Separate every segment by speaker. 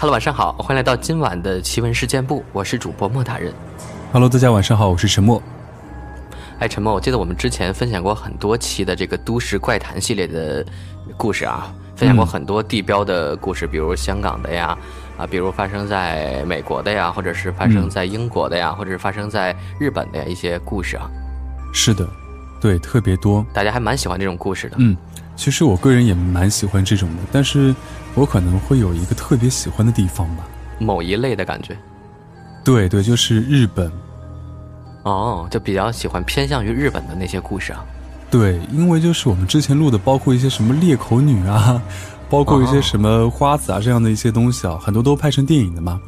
Speaker 1: Hello，晚上好，欢迎来到今晚的奇闻事件部，我是主播莫大人。
Speaker 2: Hello，大家晚上好，我是陈默。
Speaker 1: 哎，陈默，我记得我们之前分享过很多期的这个都市怪谈系列的故事啊，分享过很多地标的故事，比如香港的呀，啊，比如发生在美国的呀，或者是发生在英国的呀，或者是发生在日本的呀一些故事啊。
Speaker 2: 是的，对，特别多。
Speaker 1: 大家还蛮喜欢这种故事的。
Speaker 2: 嗯，其实我个人也蛮喜欢这种的，但是我可能会有一个特别喜欢的地方吧。
Speaker 1: 某一类的感觉。
Speaker 2: 对对，就是日本。
Speaker 1: 哦，就比较喜欢偏向于日本的那些故事啊。
Speaker 2: 对，因为就是我们之前录的，包括一些什么裂口女啊，包括一些什么花子啊这样的一些东西啊，很多都拍成电影的嘛。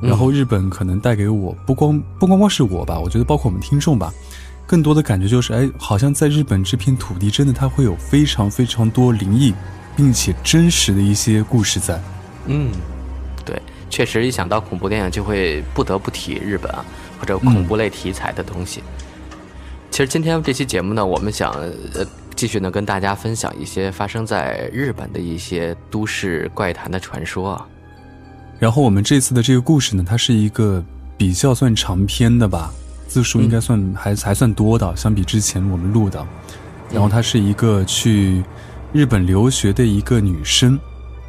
Speaker 2: 然后日本可能带给我不光不光光是我吧，我觉得包括我们听众吧，更多的感觉就是，哎，好像在日本这片土地，真的它会有非常非常多灵异，并且真实的一些故事在。
Speaker 1: 嗯，对，确实一想到恐怖电影，就会不得不提日本啊。或者恐怖类题材的东西。嗯、其实今天这期节目呢，我们想呃继续呢跟大家分享一些发生在日本的一些都市怪谈的传说啊。
Speaker 2: 然后我们这次的这个故事呢，它是一个比较算长篇的吧，字数应该算还、嗯、还算多的，相比之前我们录的。然后她是一个去日本留学的一个女生，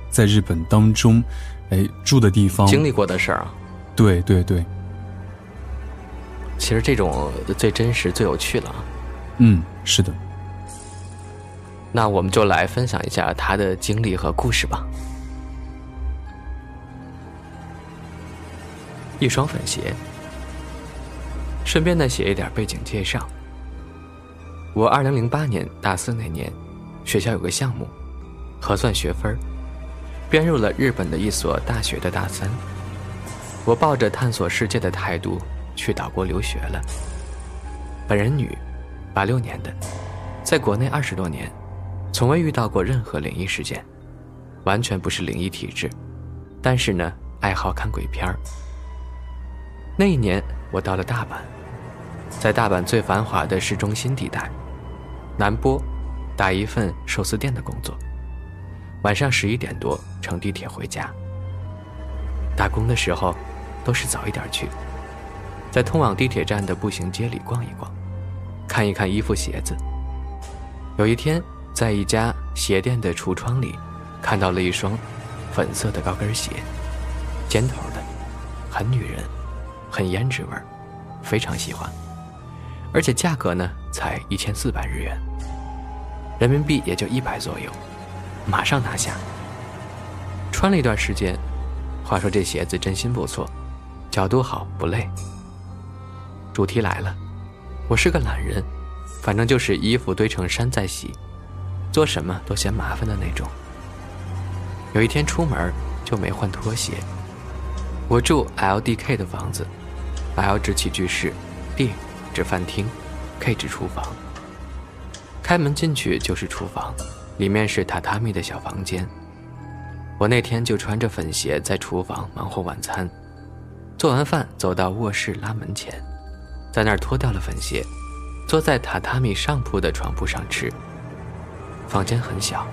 Speaker 2: 在日本当中，哎住的地方
Speaker 1: 经历过的事儿啊。
Speaker 2: 对对对。
Speaker 1: 其实这种最真实、最有趣了啊。
Speaker 2: 嗯，是的。
Speaker 1: 那我们就来分享一下她的经历和故事吧。一双粉鞋，顺便呢写一点背景介绍。我二零零八年大四那年，学校有个项目，核算学分，编入了日本的一所大学的大三。我抱着探索世界的态度。去岛国留学了。本人女，八六年的，在国内二十多年，从未遇到过任何灵异事件，完全不是灵异体质。但是呢，爱好看鬼片儿。那一年，我到了大阪，在大阪最繁华的市中心地带，南波，打一份寿司店的工作。晚上十一点多乘地铁回家。打工的时候，都是早一点去。在通往地铁站的步行街里逛一逛，看一看衣服鞋子。有一天，在一家鞋店的橱窗里，看到了一双粉色的高跟鞋，尖头的，很女人，很胭脂味儿，非常喜欢。而且价格呢，才一千四百日元，人民币也就一百左右，马上拿下。穿了一段时间，话说这鞋子真心不错，角度好，不累。主题来了，我是个懒人，反正就是衣服堆成山在洗，做什么都嫌麻烦的那种。有一天出门就没换拖鞋。我住 LDK 的房子，L 指起居室，D 指饭厅，K 指厨房。开门进去就是厨房，里面是榻榻米的小房间。我那天就穿着粉鞋在厨房忙活晚餐，做完饭走到卧室拉门前。在那儿脱掉了粉鞋，坐在榻榻米上铺的床铺上吃。房间很小，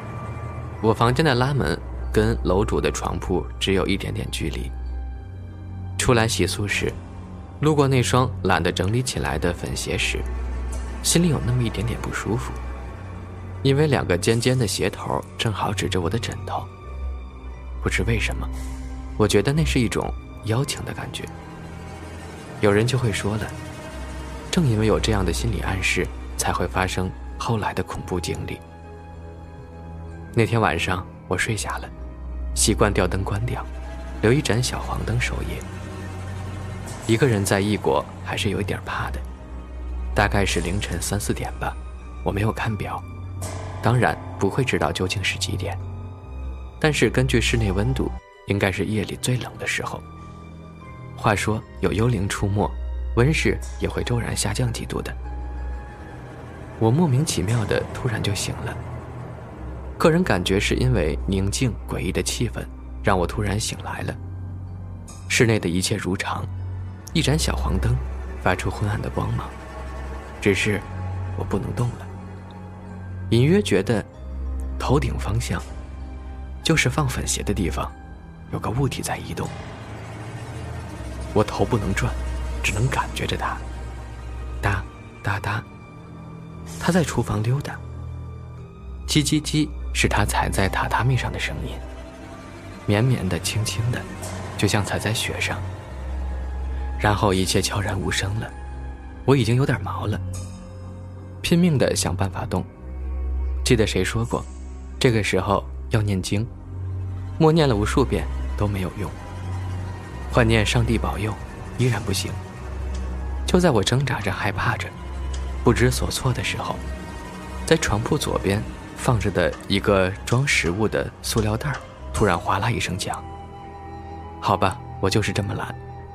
Speaker 1: 我房间的拉门跟楼主的床铺只有一点点距离。出来洗漱时，路过那双懒得整理起来的粉鞋时，心里有那么一点点不舒服，因为两个尖尖的鞋头正好指着我的枕头。不知为什么，我觉得那是一种邀请的感觉。有人就会说了。正因为有这样的心理暗示，才会发生后来的恐怖经历。那天晚上我睡下了，习惯吊灯关掉，留一盏小黄灯守夜。一个人在异国还是有一点怕的，大概是凌晨三四点吧，我没有看表，当然不会知道究竟是几点，但是根据室内温度，应该是夜里最冷的时候。话说有幽灵出没。温室也会骤然下降几度的。我莫名其妙的突然就醒了。个人感觉是因为宁静诡异的气氛让我突然醒来了。室内的一切如常，一盏小黄灯发出昏暗的光芒，只是我不能动了。隐约觉得头顶方向就是放粉鞋的地方，有个物体在移动。我头不能转，只能感觉着它，哒哒哒。他在厨房溜达。叽叽叽，是他踩在榻榻米上的声音，绵绵的、轻轻的，就像踩在雪上。然后一切悄然无声了，我已经有点毛了，拼命的想办法动。记得谁说过，这个时候要念经，默念了无数遍都没有用。换念上帝保佑，依然不行。就在我挣扎着、害怕着、不知所措的时候，在床铺左边放着的一个装食物的塑料袋突然哗啦一声响。好吧，我就是这么懒，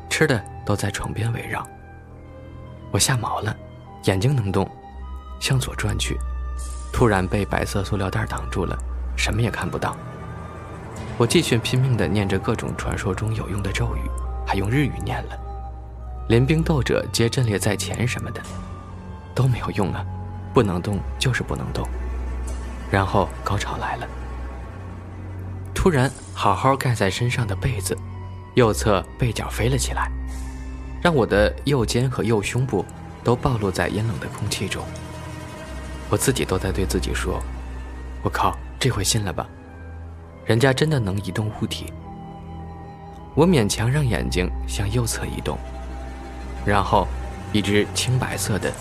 Speaker 1: 吃的都在床边围绕。我吓毛了，眼睛能动，向左转去，突然被白色塑料袋挡住了，什么也看不到。我继续拼命地念着各种传说中有用的咒语，还用日语念了“临兵斗者皆阵列在前”什么的，都没有用啊！不能动就是不能动。然后高潮来了，突然好好盖在身上的被子，右侧被角飞了起来，让我的右肩和右胸部都暴露在阴冷的空气中。我自己都在对自己说：“我靠，这回信了吧？”人家真的能移动物体。我勉强让眼睛向右侧移动，然后，一只青白色的、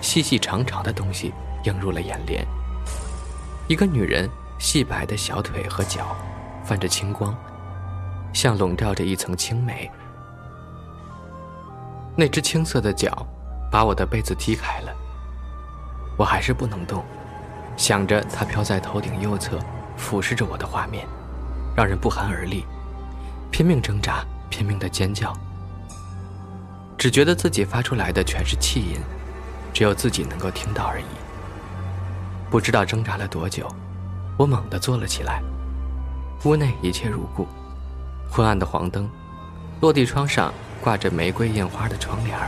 Speaker 1: 细细长长的东西映入了眼帘。一个女人细白的小腿和脚，泛着青光，像笼罩着一层青梅。那只青色的脚，把我的被子踢开了。我还是不能动，想着它飘在头顶右侧。俯视着我的画面，让人不寒而栗，拼命挣扎，拼命的尖叫，只觉得自己发出来的全是气音，只有自己能够听到而已。不知道挣扎了多久，我猛地坐了起来。屋内一切如故，昏暗的黄灯，落地窗上挂着玫瑰印花的窗帘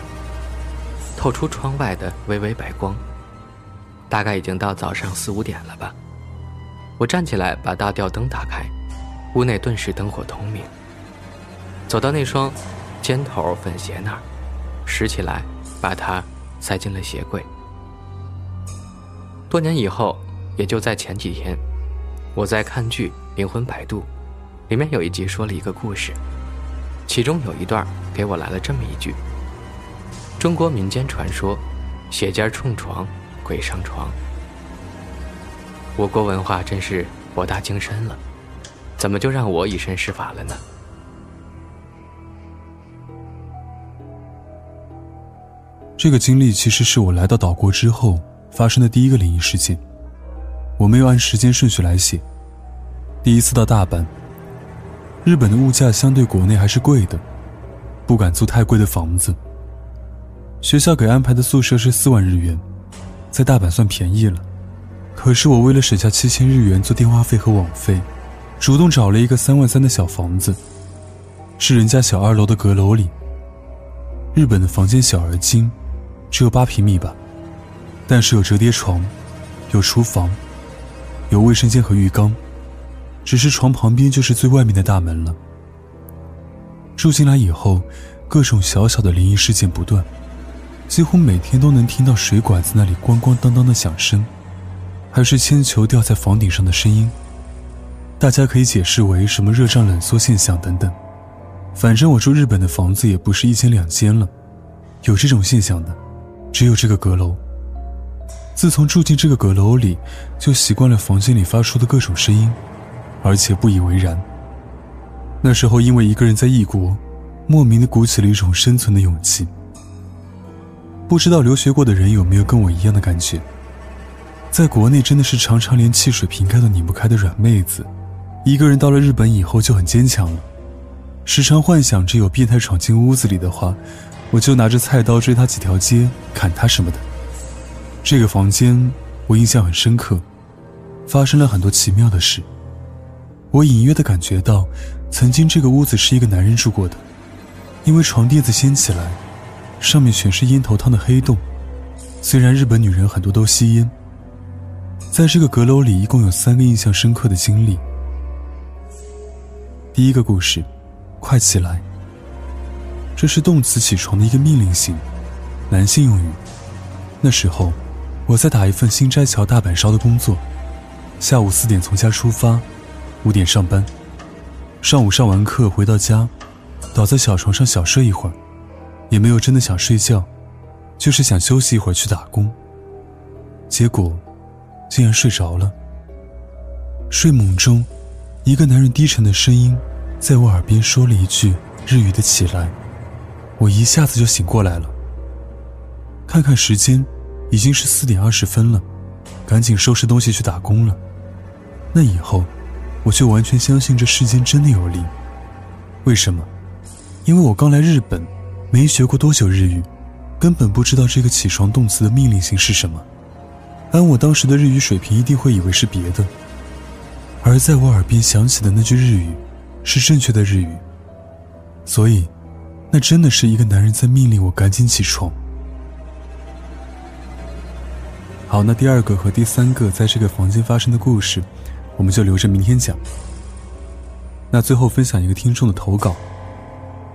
Speaker 1: 透出窗外的微微白光。大概已经到早上四五点了吧。我站起来，把大吊灯打开，屋内顿时灯火通明。走到那双尖头粉鞋那儿，拾起来，把它塞进了鞋柜。多年以后，也就在前几天，我在看剧《灵魂摆渡》，里面有一集说了一个故事，其中有一段给我来了这么一句：中国民间传说，鞋尖冲床，鬼上床。我国文化真是博大精深了，怎么就让我以身试法了呢？
Speaker 2: 这个经历其实是我来到岛国之后发生的第一个灵异事件。我没有按时间顺序来写。第一次到大阪，日本的物价相对国内还是贵的，不敢租太贵的房子。学校给安排的宿舍是四万日元，在大阪算便宜了。可是我为了省下七千日元做电话费和网费，主动找了一个三万三的小房子，是人家小二楼的阁楼里。日本的房间小而精，只有八平米吧，但是有折叠床，有厨房，有卫生间和浴缸，只是床旁边就是最外面的大门了。住进来以后，各种小小的灵异事件不断，几乎每天都能听到水管子那里咣咣当当的响声。还是铅球掉在房顶上的声音，大家可以解释为什么热胀冷缩现象等等。反正我住日本的房子也不是一间两间了，有这种现象的，只有这个阁楼。自从住进这个阁楼里，就习惯了房间里发出的各种声音，而且不以为然。那时候因为一个人在异国，莫名的鼓起了一种生存的勇气。不知道留学过的人有没有跟我一样的感觉？在国内真的是常常连汽水瓶盖都拧不开的软妹子，一个人到了日本以后就很坚强了，时常幻想着有变态闯进屋子里的话，我就拿着菜刀追他几条街，砍他什么的。这个房间我印象很深刻，发生了很多奇妙的事。我隐约的感觉到，曾经这个屋子是一个男人住过的，因为床垫子掀起来，上面全是烟头汤的黑洞。虽然日本女人很多都吸烟。在这个阁楼里，一共有三个印象深刻的经历。第一个故事，快起来。这是动词起床的一个命令型，男性用语。那时候，我在打一份新斋桥大阪烧的工作，下午四点从家出发，五点上班。上午上完课回到家，倒在小床上小睡一会儿，也没有真的想睡觉，就是想休息一会儿去打工。结果，竟然睡着了。睡梦中，一个男人低沉的声音在我耳边说了一句日语的“起来”，我一下子就醒过来了。看看时间，已经是四点二十分了，赶紧收拾东西去打工了。那以后。我却完全相信这世间真的有灵。为什么？因为我刚来日本，没学过多久日语，根本不知道这个起床动词的命令型是什么。按我当时的日语水平，一定会以为是别的。而在我耳边响起的那句日语，是正确的日语。所以，那真的是一个男人在命令我赶紧起床。好，那第二个和第三个在这个房间发生的故事。我们就留着明天讲。那最后分享一个听众的投稿，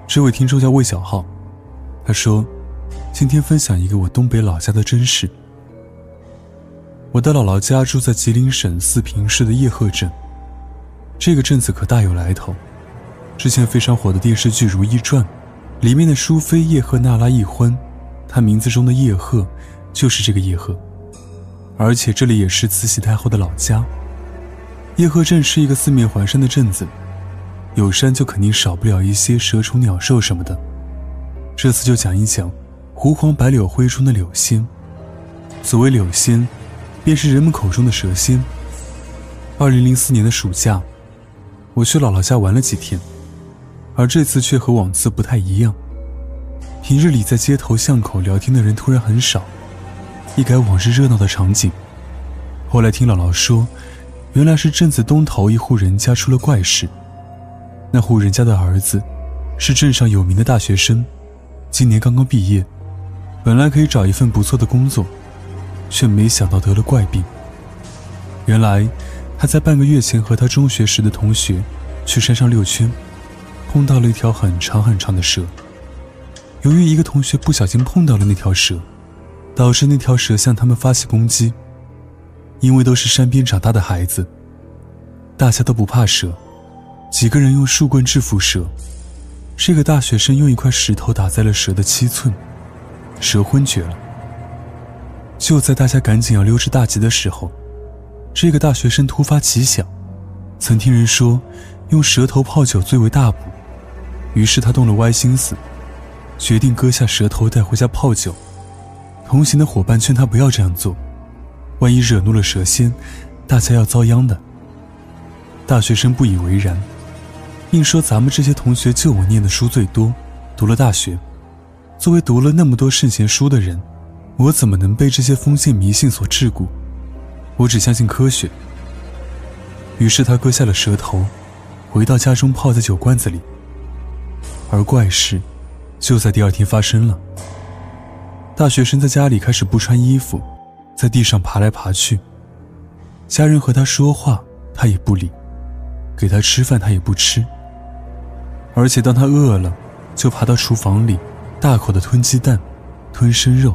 Speaker 2: 这位听众叫魏小浩，他说：“今天分享一个我东北老家的真事。我的姥姥家住在吉林省四平市的叶赫镇，这个镇子可大有来头。之前非常火的电视剧《如懿传》，里面的淑妃叶赫那拉一欢，她名字中的叶赫就是这个叶赫，而且这里也是慈禧太后的老家。”叶赫镇是一个四面环山的镇子，有山就肯定少不了一些蛇虫鸟兽什么的。这次就讲一讲湖黄白柳灰中的柳仙。所谓柳仙，便是人们口中的蛇仙。二零零四年的暑假，我去姥姥家玩了几天，而这次却和往次不太一样。平日里在街头巷口聊天的人突然很少，一改往日热闹的场景。后来听姥姥说。原来是镇子东头一户人家出了怪事。那户人家的儿子，是镇上有名的大学生，今年刚刚毕业，本来可以找一份不错的工作，却没想到得了怪病。原来他在半个月前和他中学时的同学，去山上溜圈，碰到了一条很长很长的蛇。由于一个同学不小心碰到了那条蛇，导致那条蛇向他们发起攻击。因为都是山边长大的孩子，大家都不怕蛇，几个人用树棍制服蛇。这个大学生用一块石头打在了蛇的七寸，蛇昏厥了。就在大家赶紧要溜之大吉的时候，这个大学生突发奇想，曾听人说用蛇头泡酒最为大补，于是他动了歪心思，决定割下蛇头带回家泡酒。同行的伙伴劝他不要这样做。万一惹怒了蛇仙，大家要遭殃的。大学生不以为然，硬说：“咱们这些同学就我念的书最多，读了大学。作为读了那么多圣贤书的人，我怎么能被这些封建迷信所桎梏？我只相信科学。”于是他割下了蛇头，回到家中泡在酒罐子里。而怪事就在第二天发生了。大学生在家里开始不穿衣服。在地上爬来爬去，家人和他说话，他也不理；给他吃饭，他也不吃。而且当他饿了，就爬到厨房里，大口的吞鸡蛋，吞生肉，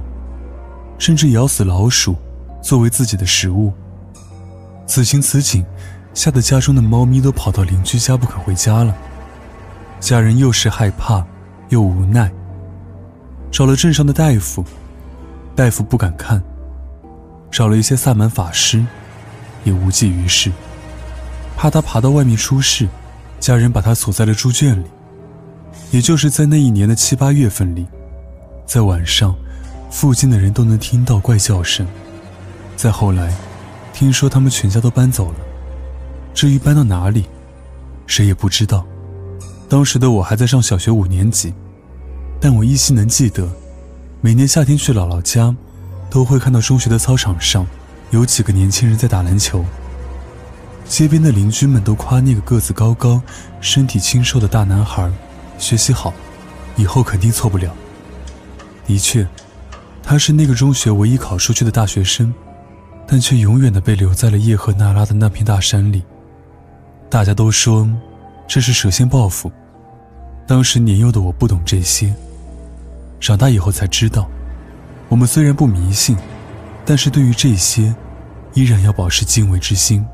Speaker 2: 甚至咬死老鼠，作为自己的食物。此情此景，吓得家中的猫咪都跑到邻居家不肯回家了。家人又是害怕，又无奈，找了镇上的大夫，大夫不敢看。找了一些萨满法师，也无济于事。怕他爬到外面出事，家人把他锁在了猪圈里。也就是在那一年的七八月份里，在晚上，附近的人都能听到怪叫声。再后来，听说他们全家都搬走了。至于搬到哪里，谁也不知道。当时的我还在上小学五年级，但我依稀能记得，每年夏天去姥姥家。都会看到中学的操场上有几个年轻人在打篮球。街边的邻居们都夸那个个子高高、身体清瘦的大男孩，学习好，以后肯定错不了。的确，他是那个中学唯一考出去的大学生，但却永远的被留在了叶赫那拉的那片大山里。大家都说，这是蛇蝎报复。当时年幼的我不懂这些，长大以后才知道，我们虽然不迷信，但是对于这些，依然要保持敬畏之心。